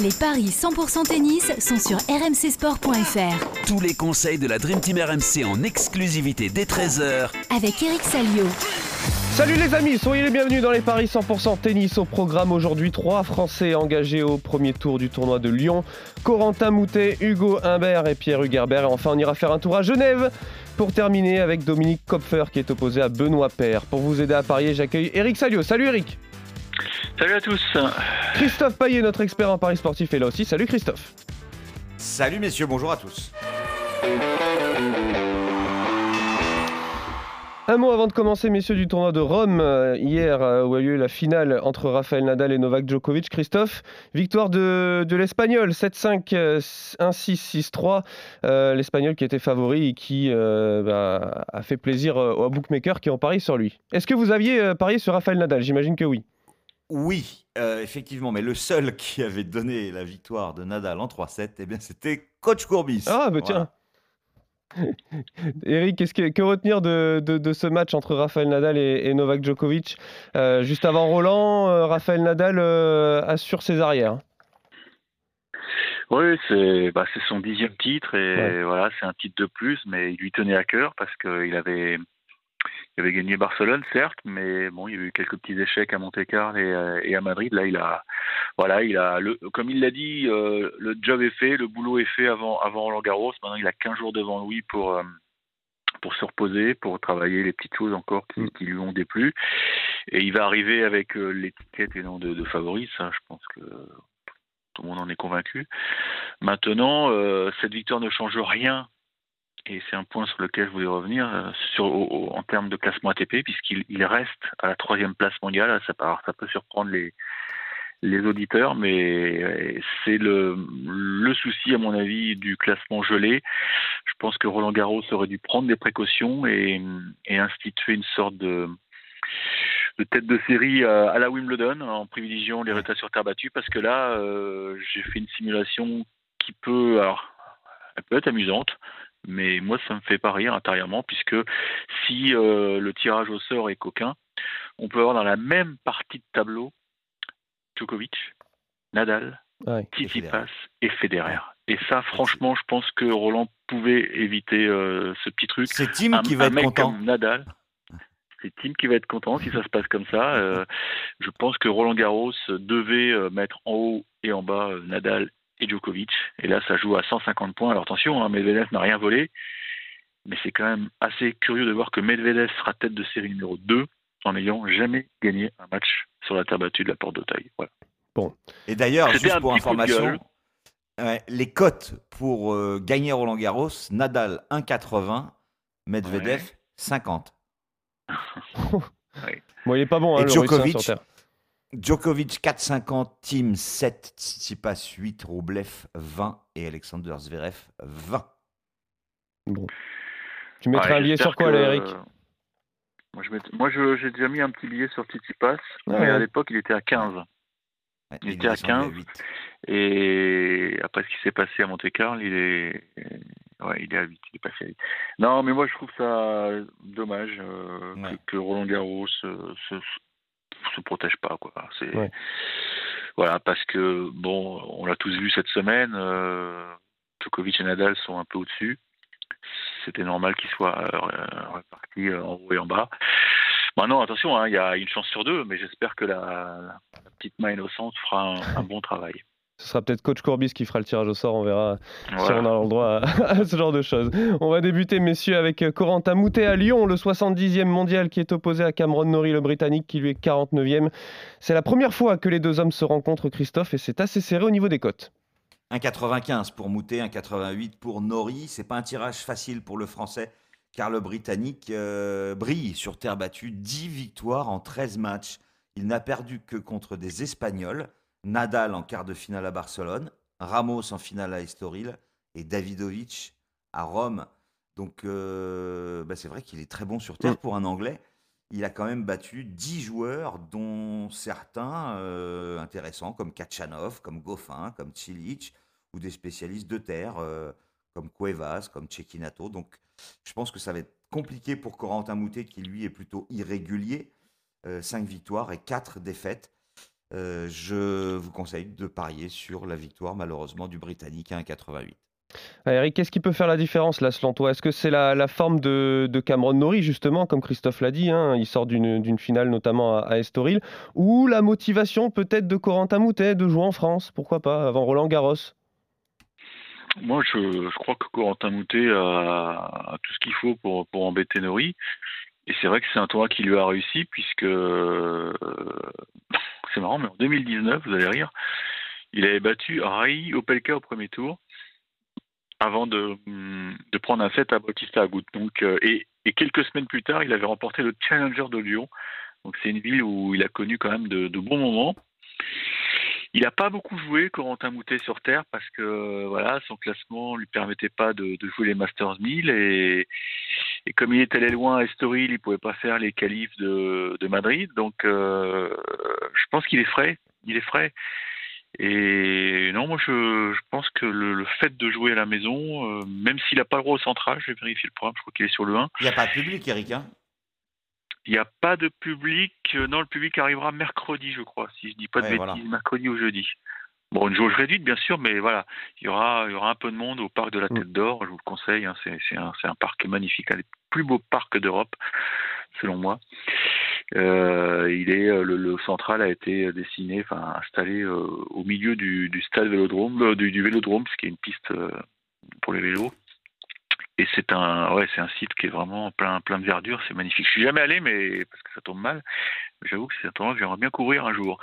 Les paris 100% tennis sont sur rmcsport.fr. Tous les conseils de la Dream Team RMC en exclusivité dès 13h Avec Eric Salio. Salut les amis, soyez les bienvenus dans les paris 100% tennis. Au programme aujourd'hui, trois Français engagés au premier tour du tournoi de Lyon. Corentin Moutet, Hugo Humbert et Pierre Hugerbert. Et enfin, on ira faire un tour à Genève pour terminer avec Dominique Kopfer qui est opposé à Benoît Paire. Pour vous aider à parier, j'accueille Eric Salio. Salut Eric. Salut à tous. Christophe Payet, notre expert en paris sportif, est là aussi. Salut Christophe. Salut messieurs, bonjour à tous. Un mot avant de commencer, messieurs, du tournoi de Rome, euh, hier, euh, où a eu lieu la finale entre Rafael Nadal et Novak Djokovic. Christophe, victoire de, de l'Espagnol, 7-5, euh, 1-6, 6-3. Euh, L'Espagnol qui était favori et qui euh, bah, a fait plaisir aux bookmakers qui ont parié sur lui. Est-ce que vous aviez parié sur Rafael Nadal? J'imagine que oui. Oui, euh, effectivement, mais le seul qui avait donné la victoire de Nadal en 3-7, eh bien c'était Coach Courbis. Ah, bah tiens. Eric, qu'est-ce que, que retenir de, de- de ce match entre Rafael Nadal et, et Novak Djokovic Euh, Juste avant Roland, euh, Rafael Nadal euh, assure ses arrières? Oui, c'est bah, c'est son dixième titre et Ouais. voilà, c'est un titre de plus, mais il lui tenait à cœur parce qu'il avait, il avait gagné Barcelone, certes, mais bon, il y a eu quelques petits échecs à Monte-Carlo et, à- et à Madrid. Là, il a, voilà, il a, le, comme il l'a dit, euh, le job est fait, le boulot est fait avant, avant Roland Garros. Maintenant, il a 15 jours devant lui pour, euh, pour se reposer, pour travailler les petites choses encore qui, Mm. qui lui ont déplu. Et il va arriver avec euh, l'étiquette et non de, de favori, ça, je pense que tout le monde en est convaincu. Maintenant, euh, cette victoire ne change rien, et c'est un point sur lequel je voulais revenir, euh, sur, en termes de classement ATP, puisqu'il il reste à la troisième place mondiale. Ça, ça peut surprendre les, auditeurs, mais euh, c'est le, souci, à mon avis, du classement gelé. Je pense que Roland Garros aurait dû prendre des précautions et, instituer une sorte de, tête de série à, la Wimbledon en privilégiant les résultats sur terre battue parce que là, euh, j'ai fait une simulation qui peut être amusante, mais moi, ça me fait pas rire intérieurement puisque si euh, le tirage au sort est coquin, on peut avoir dans la même partie de tableau Djokovic, Nadal, Ouais. Tsitsipas et Federer. Et ça, franchement, je pense que Roland pouvait éviter euh, ce petit truc. C'est Tim Un- qui va un être mec content. comme Nadal, c'est Tim qui va être content si ça se passe comme ça. Euh, je pense que Roland Garros devait mettre en haut et en bas Nadal et Djokovic. Et là, ça joue à 150 points. Alors attention, hein, Medvedev n'a rien volé. Mais c'est quand même assez curieux de voir que Medvedev sera tête de série numéro 2 en n'ayant jamais gagné un match sur la terre battue de la porte d'Auteuil. Voilà. Et d'ailleurs, juste pour information, ouais, les cotes pour euh, gagner Roland Garros, Nadal 1,80, Medvedev Ouais. 50. Bon, il est pas bon, hein, Et le Russe, hein, Djokovic sur terre. Djokovic 4,50, Tim 7, Tsitsipas 8, Roublev 20 et Alexander Zverev 20. Tu mettrais Ouais, un billet sur quoi, là, Eric Moi, je mets- moi, je- j'ai déjà mis un petit billet sur Tsitsipas, Ah mais à ouais. l'époque, il était à 15. Ouais, Il est était à descendu 15. 8. Et après ce qui s'est passé à Monte-Carlo, il est, ouais, il est à 8, il est passé à 8. Non, mais moi je trouve ça dommage euh, Ouais. que, que Roland Garros se, se, se protège pas, quoi. C'est, Ouais. voilà, parce que bon, on l'a tous vu cette semaine, euh, Djokovic et Nadal sont un peu au-dessus. C'était normal qu'ils soient euh, répartis euh, en haut et en bas. Maintenant, attention, hein, il y a une chance sur deux, mais j'espère que la, la- la petite main innocente fera un, un bon travail. Ce sera peut-être coach Courbis qui fera le tirage au sort, on verra si on a le droit à, à ce genre de choses. On va débuter, messieurs, avec Corentin Moutet à Lyon, le 70e mondial qui est opposé à Cameron Norrie, le Britannique, qui lui est 49e. C'est la première fois que les deux hommes se rencontrent, Christophe, et c'est assez serré au niveau des cotes. 1,95 pour Moutet, 1,88 pour Nori. C'est pas un tirage facile pour le Français, car le Britannique euh, brille sur terre battue. 10 victoires en 13 matchs. Il n'a perdu que contre des Espagnols. Nadal en quart de finale à Barcelone, Ramos en finale à Estoril et Davidovic à Rome. Donc euh, bah, c'est vrai qu'il est très bon sur terre Mm. pour un Anglais. Il a quand même battu 10 joueurs, dont certains euh, intéressants, comme Kachanov, comme Goffin, comme Cilic, ou des spécialistes de terre, euh, comme Cuevas, comme Cecchinato. Donc je pense que ça va être compliqué pour Corentin Moutet, qui lui est plutôt irrégulier. 5 victoires et 4 défaites. Euh, je vous conseille de parier sur la victoire, malheureusement, du Britannique à 1,88. Ah, Eric, qu'est-ce qui peut faire la différence là, selon toi Est-ce que c'est la, la forme de, de Cameron Norrie, justement, comme Christophe l'a dit hein, Il sort d'une finale notamment à, à Estoril. Ou la motivation peut-être de Corentin Moutet de jouer en France Pourquoi pas, avant Roland Garros? Moi, je, je crois que Corentin Moutet a, a tout ce qu'il faut pour, pour embêter Nori. Et c'est vrai que c'est un tournoi qui lui a réussi, puisque euh, c'est marrant, mais en 2019, vous allez rire, il avait battu Rai Opelka au premier tour avant de, hum, de prendre un set à Bautista Agut. Donc, euh, et, quelques semaines plus tard, il avait remporté le Challenger de Lyon. Donc c'est une ville où il a connu quand même de, bons moments. Il n'a pas beaucoup joué Corentin Moutet sur terre parce que voilà son classement lui permettait pas de, de jouer les Masters 1000 et, et comme il est allé loin à Estoril, il pouvait pas faire les qualifs de, de Madrid. Donc euh, je pense qu'il est frais, il est frais. Et non, moi je, je pense que le, le fait de jouer à la maison, euh, même s'il n'a pas le droit au central, je vais vérifier le programme, je crois qu'il est sur le 1. Il n'y a pas de public, Eric. hein? Il n'y a pas de public. Non, le public arrivera mercredi, je crois, si je dis pas de Ouais, bêtises, voilà. mercredi ou jeudi. Bon, une jauge réduite, bien sûr, mais voilà, il y aura, il y aura un peu de monde au parc de la Mm. Tête d'Or. Je vous le conseille. hein, c'est c'est un, c'est un parc magnifique, un des plus beaux parcs d'Europe, selon moi. Euh, il est euh, le, le central a été dessiné, enfin installé euh, au milieu du, du stade Vélodrome, euh, du, du Vélodrome, ce qui est une piste euh, pour les vélos. Et c'est un, ouais, c'est un site qui est vraiment plein, plein de verdure. C'est magnifique. Je suis jamais allé, mais parce que ça tombe mal. J'avoue que c'est un tournoi que j'aimerais bien courir un jour.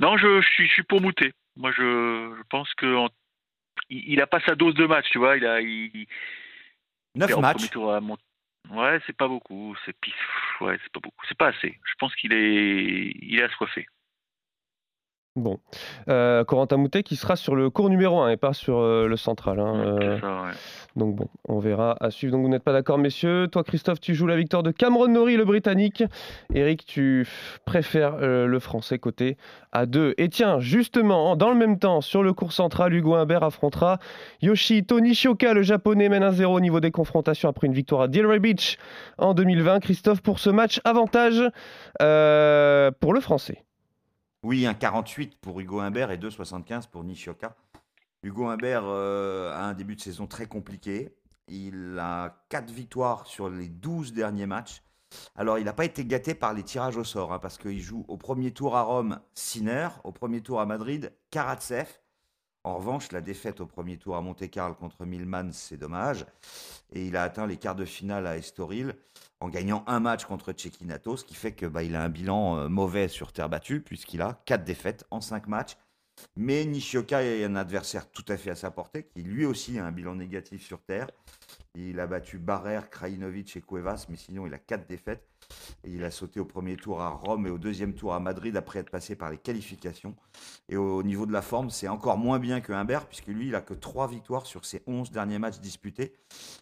Non, je, je suis, je suis pour Moutet. Moi, je, je pense que en- il, il a pas sa dose de match, tu vois. Il a, il, 9 et en matchs. premier tour à Mont- Ouais, c'est pas beaucoup. C'est ouais, c'est pas beaucoup. C'est pas assez. Je pense qu'il est, il est assoiffé. Bon. Euh, Corentin Moutet qui sera sur le cours numéro 1 et pas sur euh, le central. hein, euh, C'est ça, ouais. donc bon, on verra à suivre. Donc vous n'êtes pas d'accord, messieurs. Toi, Christophe, tu joues la victoire de Cameron Norrie, le Britannique. Eric, tu préfères euh, le Français côté à 2. Et tiens, justement, dans le même temps, sur le cours central, Hugo Humbert affrontera Yoshihito Nishioka, le Japonais, mène 1-0 au niveau des confrontations après une victoire à Delray Beach en 2020. Christophe, pour ce match, avantage pour le Français. Oui, un 48 pour Hugo Humbert et 2,75 pour Nishioka. Hugo Humbert euh, a un début de saison très compliqué. Il a 4 victoires sur les 12 derniers matchs. Alors, il n'a pas été gâté par les tirages au sort, hein, parce qu'il joue au premier tour à Rome, Sinner, au premier tour à Madrid, Karatsev. En revanche, la défaite au premier tour à Monte-Carlo contre Milman, c'est dommage. Et il a atteint les quarts de finale à Estoril en gagnant un match contre Cecchinato, ce qui fait que bah, il a un bilan euh, mauvais sur terre battue, puisqu'il a quatre défaites en cinq matchs. Mais Nishioka est un adversaire tout à fait à sa portée, qui lui aussi a un bilan négatif sur terre. Il a battu Barrère, Krajinovic et Cuevas, mais sinon il a quatre défaites. Et il a sauté au premier tour à Rome et au deuxième tour à Madrid après être passé par les qualifications. Et au niveau de la forme, c'est encore moins bien que Humbert, puisque lui, il a que trois victoires sur ses 11 derniers matchs disputés.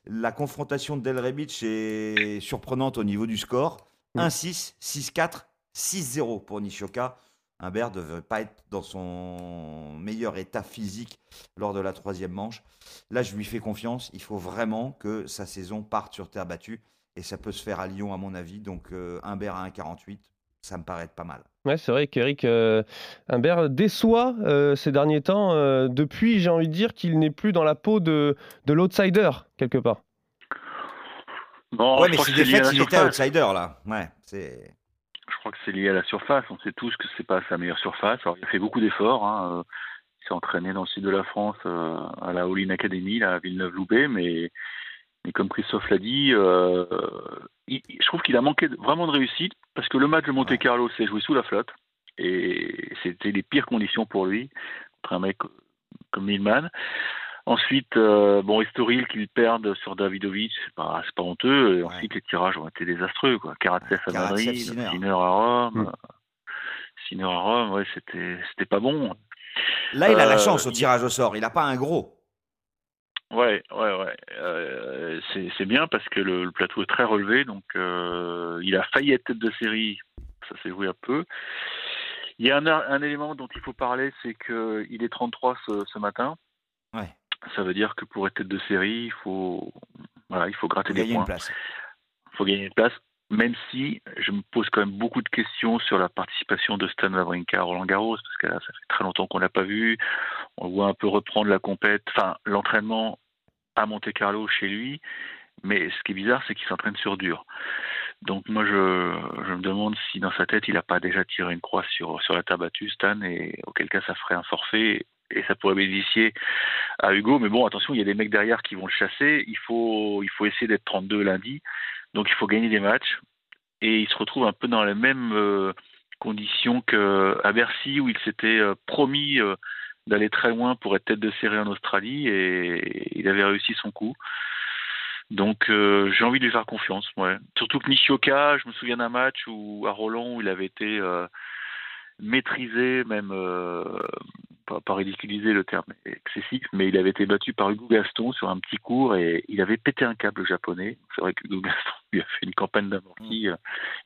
La confrontation de Del Rebic est surprenante au niveau du score. Mm. 1-6, 6-4, 6-0 pour Nishioka. Humbert ne devrait pas être dans son meilleur état physique lors de la troisième manche. Là, je lui fais confiance. Il faut vraiment que sa saison parte sur terre battue. Et ça peut se faire à Lyon, à mon avis. Donc, euh, Humbert à 1,48, ça me paraît être pas mal. Ouais, c'est vrai qu'Eric euh, Humbert déçoit euh, ces derniers temps. euh, depuis, j'ai envie de dire qu'il n'est plus dans la peau de, de l'outsider, quelque part. Non, ouais, mais c'est la il était outsider, là. Ouais, c'est. Je crois que c'est lié à la surface. On sait tous que c'est pas sa meilleure surface. Alors, il a fait beaucoup d'efforts. Hein. euh, Il s'est entraîné dans le sud de la France euh, à la All-in Academy, là, à Villeneuve-Loubet, mais, mais comme Christophe l'a dit, euh, il- je trouve qu'il a manqué de- vraiment de réussite parce que le match de Monte Carlo s'est joué sous la flotte et c'était les pires conditions pour lui contre un mec comme Milman. Ensuite, euh, bon, Estoril qu'il perde sur Davidovic, c'est pas, c'est pas honteux. Et Ouais. ensuite, les tirages ont été désastreux, quoi. Karatsev à Karatsev, Madrid, Sinner. À Rome. Mm. euh, Sinner à Rome, ouais, c'était, c'était pas bon. Là, il a la Euh, chance au tirage au sort. Il n'a pas un gros. Ouais, ouais, ouais. Euh, c'est, c'est bien parce que le, le plateau est très relevé, donc euh, il a failli être tête de série. Ça s'est joué un peu. Il y a un, un élément dont il faut parler, c'est que il est 33 ce, ce matin. Ouais. Ça veut dire que pour être tête de série, il faut, voilà, il faut gratter des points. Il faut gagner une place. même si je me pose quand même beaucoup de questions sur la participation de Stan Wawrinka à Roland Garros, parce que là, ça fait très longtemps qu'on l'a pas vu. On le voit un peu reprendre la compète, enfin l'entraînement à Monte Carlo chez lui. Mais ce qui est bizarre, c'est qu'il s'entraîne sur dur. Donc moi, je, je, me demande si dans sa tête, il n'a pas déjà tiré une croix sur, sur la table battue, Stan, et auquel cas ça ferait un forfait et ça pourrait bénéficier à Hugo. Mais bon, attention, il y a des mecs derrière qui vont le chasser. Il faut, il faut essayer d'être 32 lundi. Donc il faut gagner des matchs. Et il se retrouve un peu dans les mêmes euh, conditions qu'à Bercy, où il s'était euh, promis euh, d'aller très loin pour être tête de série en Australie. Et il avait réussi son coup. Donc j'ai envie de lui faire confiance. Surtout que Nishioka, je me souviens d'un match où à Roland où il avait été maîtrisé, même pas, pas, ridiculiser le terme excessif, mais il avait été battu par Hugo Gaston sur un petit cours et il avait pété un câble japonais. C'est vrai que Hugo Gaston lui a fait une campagne d'amorti, mm. euh,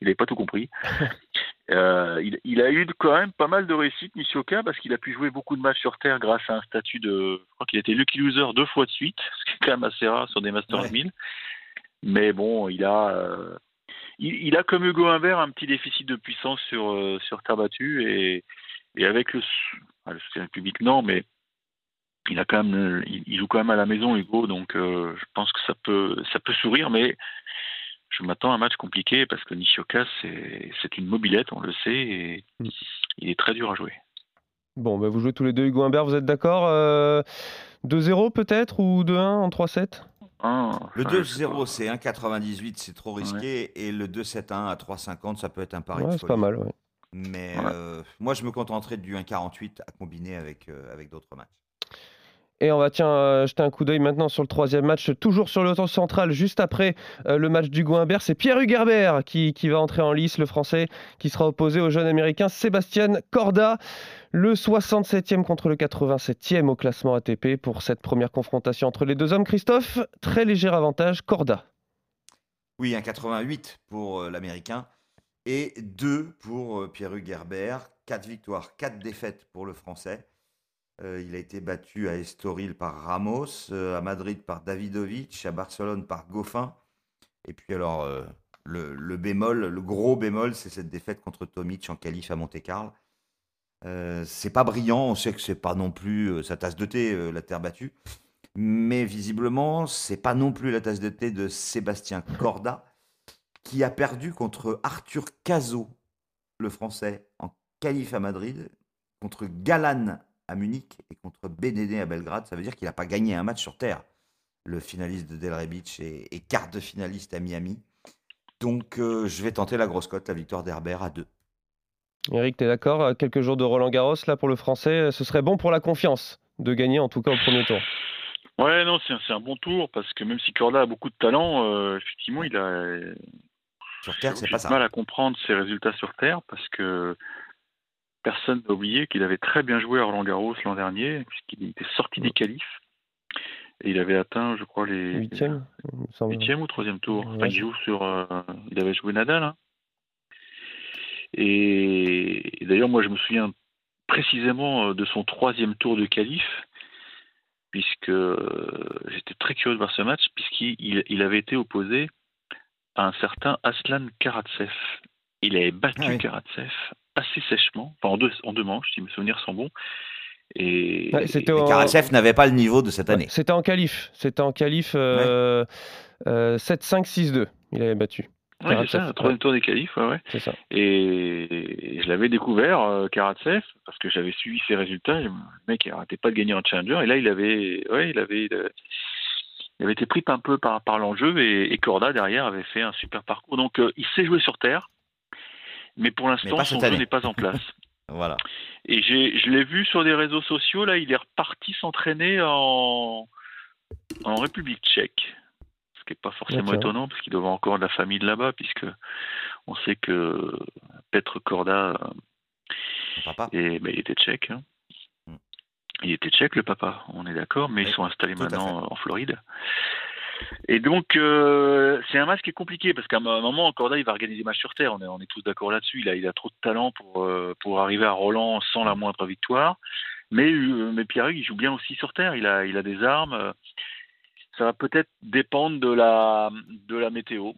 il n'avait pas tout compris. euh, il, il, a eu quand même pas mal de réussite, Nishioka, parce qu'il a pu jouer beaucoup de matchs sur Terre grâce à un statut de. Je crois qu'il a été lucky loser deux fois de suite, ce qui est quand même assez rare sur des Masters ouais. 1000. Mais bon, il a. Euh, il, il, a comme Hugo Humbert un petit déficit de puissance sur, euh, sur terre battue et, et avec le, le soutien public, non, mais il a quand même, il, joue quand même à la maison, Hugo, donc euh, je pense que ça peut, ça peut sourire, mais je m'attends à un match compliqué parce que Nishioka, c'est une mobilette, on le sait, et mm. il est très dur à jouer. Bon, bah vous jouez tous les deux Hugo Humbert, vous êtes d'accord euh, 2-0 peut-être ou 2-1 en 3-7 ah, Le 2-0, c'est 1,98, c'est trop risqué, ouais. et le 2-7-1 à 3,50, ça peut être un pari. Ouais, c'est pas mal, ouais. Mais ouais. euh, moi, je me contenterai du 1,48 à combiner avec, euh, avec d'autres matchs. Et on va tiens, euh, jeter un coup d'œil maintenant sur le troisième match, toujours sur le temps central, juste après euh, le match du Goimbert. C'est Pierre Hugerbert qui, va entrer en lice, le français, qui sera opposé au jeune américain Sébastien Corda, le 67e contre le 87e au classement ATP pour cette première confrontation entre les deux hommes. Christophe, très léger avantage, Corda. Oui, un 88 pour euh, l'américain et 2 pour Pierre Hugerbert. 4 victoires, 4 défaites pour le français. Euh, il a été battu à Estoril par Ramos, euh, à Madrid par Davidovic, à Barcelone par Goffin. Et puis alors, euh, le, bémol, le gros bémol, c'est cette défaite contre Tomic en qualif à Monte-Carlo. C'est pas brillant, on sait que c'est pas non plus sa tasse de thé, la terre battue. Mais visiblement, c'est pas non plus la tasse de thé de Sébastien Corda, qui a perdu contre Arthur Cazot, le français, en qualif à Madrid, contre Galan à Munich et contre BDD à Belgrade. Ça veut dire qu'il n'a pas gagné un match sur terre. Le finaliste de Delray Beach et, et quart de finaliste à Miami. Donc euh, je vais tenter la grosse cote, la victoire d'Herbert à 2. Eric, tu es d'accord Quelques jours de Roland Garros là pour le français, ce serait bon pour la confiance de gagner en tout cas au premier tour. Ouais, non, c'est un, un, bon tour parce que même si Corda a beaucoup de talent, euh, effectivement, il a. Sur terre, c'est pas ça. mal à comprendre ses résultats sur terre parce que personne n'a oublié qu'il avait très bien joué à Roland Garros l'an dernier, puisqu'il était sorti des qualifs. Et il avait atteint, je crois, les huitièmes, huitième ou troisième tour. Enfin, il joue sur, euh, il avait joué Nadal. Hein. Et, et d'ailleurs, moi, je me souviens précisément euh, de son troisième tour de qualif, puisque euh, j'étais très curieux de voir ce match, puisqu'il il avait été opposé à un certain Aslan Karatsev. Il avait battu ah oui. Karatsev assez sèchement, enfin en deux, en deux manches, si mes souvenirs sont bons. Et, ouais, et en... Karatsev n'avait pas le niveau de cette année. C'était en qualif. C'était en qualif euh, ouais. euh, 7-5-6-2. Il avait battu. Oui, c'est ça, troisième tour des qualifs, ouais, ouais. C'est ça. Et, et je l'avais découvert, euh, Karatsev, parce que j'avais suivi ses résultats. Le mec, il n'arrêtait pas de gagner en challenger. Et là, il avait, ouais, il avait, il avait été pris un peu par, par l'enjeu. Et, et, Corda, derrière, avait fait un super parcours. Donc, euh, il sait jouer sur terre mais pour l'instant, son jeu n'est pas en place. voilà. Et je l'ai vu sur des réseaux sociaux, là, il est reparti s'entraîner en, en République tchèque. Ce qui n'est pas forcément étonnant, parce qu'il doit avoir encore de la famille de là-bas, puisque on sait que Petr Korda, papa. Et, ben, il était tchèque. Hein. Mm. Il était tchèque, le papa, on est d'accord, mais ils sont installés maintenant en Floride. Et donc, euh, c'est un match qui est compliqué parce qu'à un moment, Corda, il va organiser des matchs sur terre. On est, on est tous d'accord là-dessus. Il a, il a trop de talent pour, euh, pour arriver à Roland sans la moindre victoire. Mais, euh, mais Pierre il joue bien aussi sur terre. Il a, il a des armes. Ça va peut-être dépendre de la, de la météo.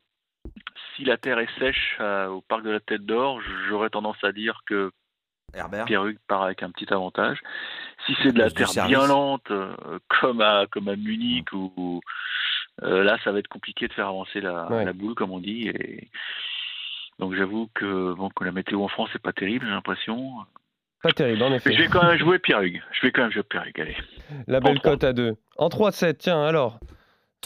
si la terre est sèche euh, au parc de la Tête d'Or, j'aurais tendance à dire que Herbert part avec un petit avantage. Si c'est de la terre bien lente, comme à comme à Munich ou ou, euh, là, ça va être compliqué de faire avancer la, Ouais. la boule, comme on dit. Et donc j'avoue que bon que la météo en France c'est pas terrible, j'ai l'impression. Pas terrible, en Mais effet. je vais quand même jouer Pierre-Hugues. Je vais quand même jouer Pierre-Hugues. Allez. La belle cote à 2. En 3-7, tiens, alors.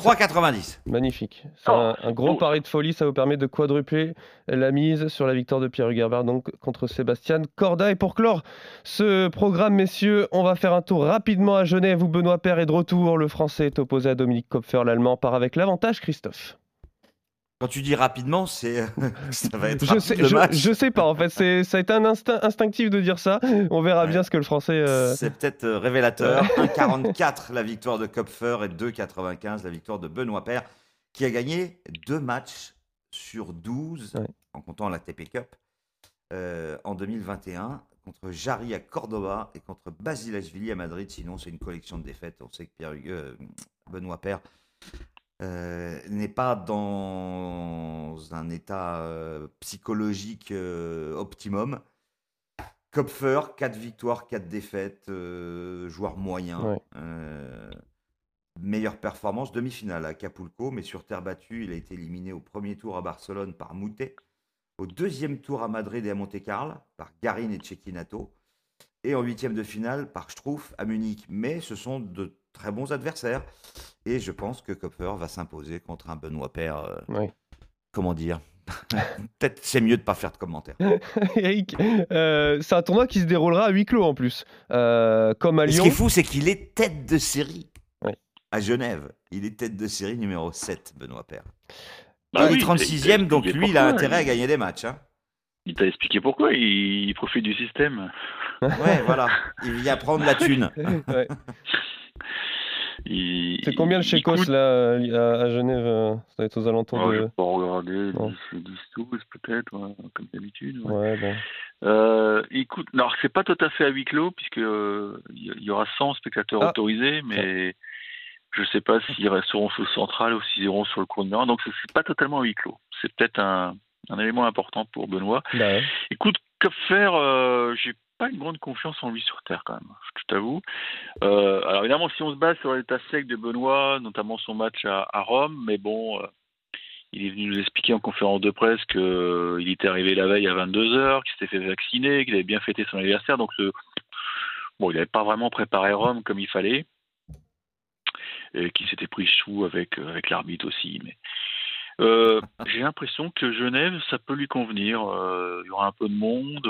3,90. Magnifique. C'est Oh. un, un gros Oh. pari de folie, ça vous permet de quadrupler la mise sur la victoire de Pierre Hugerbert donc contre Sébastien Corda. Et pour clore ce programme, messieurs, on va faire un tour rapidement à Genève où Benoît Père est de retour. Le Français est opposé à Dominique Kopfer, l'Allemand part avec l'avantage, Christophe. Quand tu dis rapidement, c'est ça va être Je sais, le je, match. je sais pas, en fait, c'est, ça a été un instinct instinctif de dire ça. On verra Ouais. bien ce que le Français. euh, C'est peut-être euh, révélateur. 1,44 la victoire de Kopfer et 2,95 la victoire de Benoît Paire, qui a gagné deux matchs sur 12, Ouais. en comptant la TP Cup, euh, en 2021, contre Jarry à Cordoba et contre Basilashvili à Madrid. Sinon, c'est une collection de défaites. On sait que Pierre Hugues- euh, Benoît Paire euh, n'est pas dans un état euh, psychologique euh, optimum. Kopfer, 4 victoires, 4 défaites, joueur moyen. Ouais. meilleure performance, demi-finale à Acapulco, mais sur terre battue, il a été éliminé au premier tour à Barcelone par Moutet, au deuxième tour à Madrid et à Monte-Carlo par Garin et Cecchinato, et en huitième de finale par Struff à Munich. Mais ce sont de très bons adversaires, et je pense que Kopfer va s'imposer contre un Benoît Paire. euh. Comment dire Peut-être c'est mieux de pas faire de commentaires. Eric, euh, c'est un tournoi qui se déroulera à huis clos en plus. Euh, comme à Et Ce Lyon. qui est fou, c'est qu'il est tête de série à Genève. Il est tête de série numéro 7, Benoît Paire. Bah il oui, est 36e, donc lui, il a intérêt à gagner des matchs. hein. Il t'a expliqué pourquoi. Il, il profite du système. Ouais, voilà. Il vient prendre la thune. Ouais. Il- C'est combien le il coûte- là à, Genève euh, Ça doit être aux alentours Oh, Je de. pas regarder, Non. 10, 10 12 peut-être, ouais, comme d'habitude. ouais. Ouais, bon. Euh, écoute, non, alors, c'est pas tout à fait à huis clos, puisque euh, il y- il y aura 100 spectateurs Ah. autorisés, mais je sais pas s'ils resteront sous central ou s'ils iront sur le cours numéro un, donc c'est pas totalement à huis clos. C'est peut-être un, un élément important pour Benoît. Bah ouais. Écoute, que faire euh, J'ai pas une grande confiance en lui sur Terre quand même, je t'avoue. Euh, alors évidemment, si on se base sur l'état sec de Benoît, notamment son match à, Rome, mais bon, euh, il est venu nous expliquer en conférence de presse qu'il était arrivé la veille à 22h, qu'il s'était fait vacciner, qu'il avait bien fêté son anniversaire, donc bon, il n'avait pas vraiment préparé Rome comme il fallait, et qu'il s'était pris chou avec, euh, avec l'arbitre aussi, mais euh, j'ai l'impression que Genève, ça peut lui convenir. Euh, il y aura un peu de monde.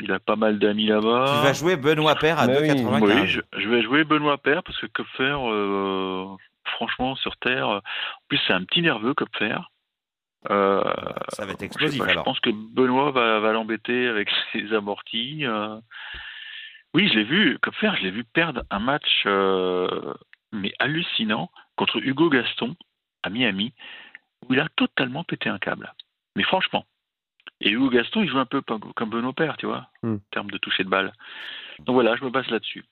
Il a pas mal d'amis là-bas. Tu vas jouer Benoît Paire à Mais oui. 2,95. Oui, je, je vais jouer Benoît Père parce que Kopfer, euh, franchement, sur Terre, en plus c'est un petit nerveux Kopfer. Euh, Ça va être je, explosif je pense que Benoît va, va l'embêter avec ses amortis. euh. Oui, je l'ai vu, Kopfer, je l'ai vu perdre un match euh, mais hallucinant contre Hugo Gaston à Miami où il a totalement pété un câble. Mais franchement. Et Hugo Gaston, il joue un peu comme Benoît Père, tu vois, Hmm. en termes de toucher de balle. Donc voilà, je me base là-dessus.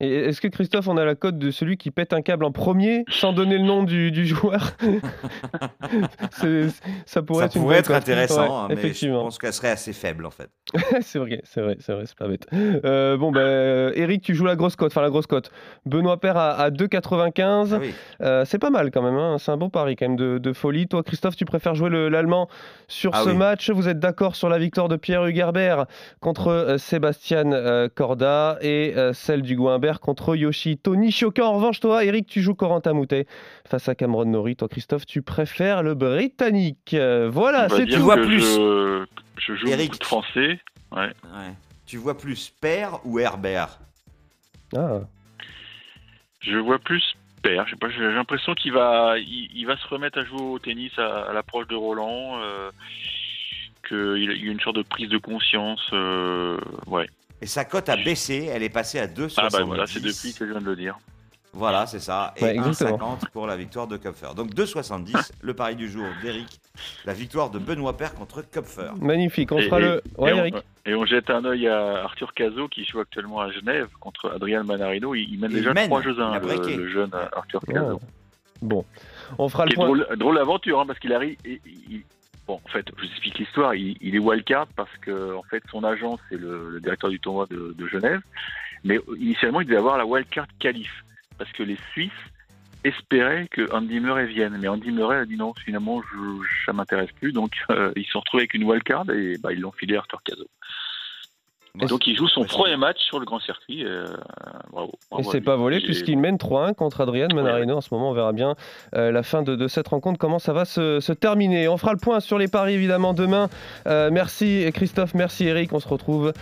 Et est-ce que Christophe, on a la cote de celui qui pète un câble en premier sans donner le nom du, du joueur Ça pourrait Ça être, pourrait intéressant, Ouais, hein, mais je pense qu'elle serait assez faible en fait. c'est vrai, c'est vrai, c'est vrai, c'est pas bête. Euh, bon, ben, Eric, tu joues la grosse cote, enfin la grosse cote. Benoît Père à, à 2,95. Ah oui. Euh, c'est pas mal quand même, hein. c'est un bon pari quand même de, de folie. Toi, Christophe, tu préfères jouer le- l'Allemand sur Ah ce oui. match. Vous êtes d'accord sur la victoire de Pierre Hugerbert contre euh, Sébastien euh, Corda et euh, celle du Contre Yoshito Nishioka. En revanche, toi, Eric, tu joues Corentin Moutet face à Cameron Nori. Toi, Christophe, tu préfères le Britannique. Euh, voilà, c'est tout. vois plus. Je, je joue Eric. beaucoup de français. Ouais. Tu vois plus Père ou Herbert? Ah, Je vois plus Père. J'ai l'impression qu'il va, il, il va se remettre à jouer au tennis à, à l'approche de Roland. Euh, qu'il a eu une sorte de prise de conscience. euh, ouais. Et sa cote a baissé, elle est passée à 2,70. Ah bah voilà, c'est depuis que je viens de le dire. Voilà, c'est ça. Et Ouais, exactement. 1,50 pour la victoire de Kopfer. Donc 2,70, le pari du jour d'Eric. La victoire de Benoît Père contre Kopfer. magnifique. On Et- fera et- le. Ouais, et, on, et on jette un œil à Arthur Cazot qui joue actuellement à Genève contre Adrian Manarino. Il, il mène déjà mène, 3 jeux à il a 1, breaké. le, le jeune Arthur Cazot. Bon, on fera le point. drôle, drôle aventure, hein, parce qu'il arrive. il- il- bon, en fait, je vous explique l'histoire. Il, est wildcard parce que, en fait, son agent, c'est le, directeur du tournoi de, Genève. Mais euh, initialement, il devait avoir la wildcard qualif parce que les Suisses espéraient que Andy Murray vienne. Mais Andy Murray a dit non, finalement, je, ça m'intéresse plus. Donc, euh, ils se sont retrouvés avec une wildcard et bah, ils l'ont filé à Arthur Cazot. Et donc, il joue son premier match sur le grand circuit. euh, bravo. Et bravo à c'est pas volé puisqu'il mène 3-1 contre Adrian Manarino. En ce moment, on verra bien euh, la fin de, de cette rencontre, comment ça va se, se terminer. On fera le point sur les paris évidemment demain. Euh, merci Christophe, merci Eric. On se retrouve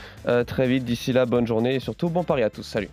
très vite. D'ici là, bonne journée et surtout bon pari à tous. Salut.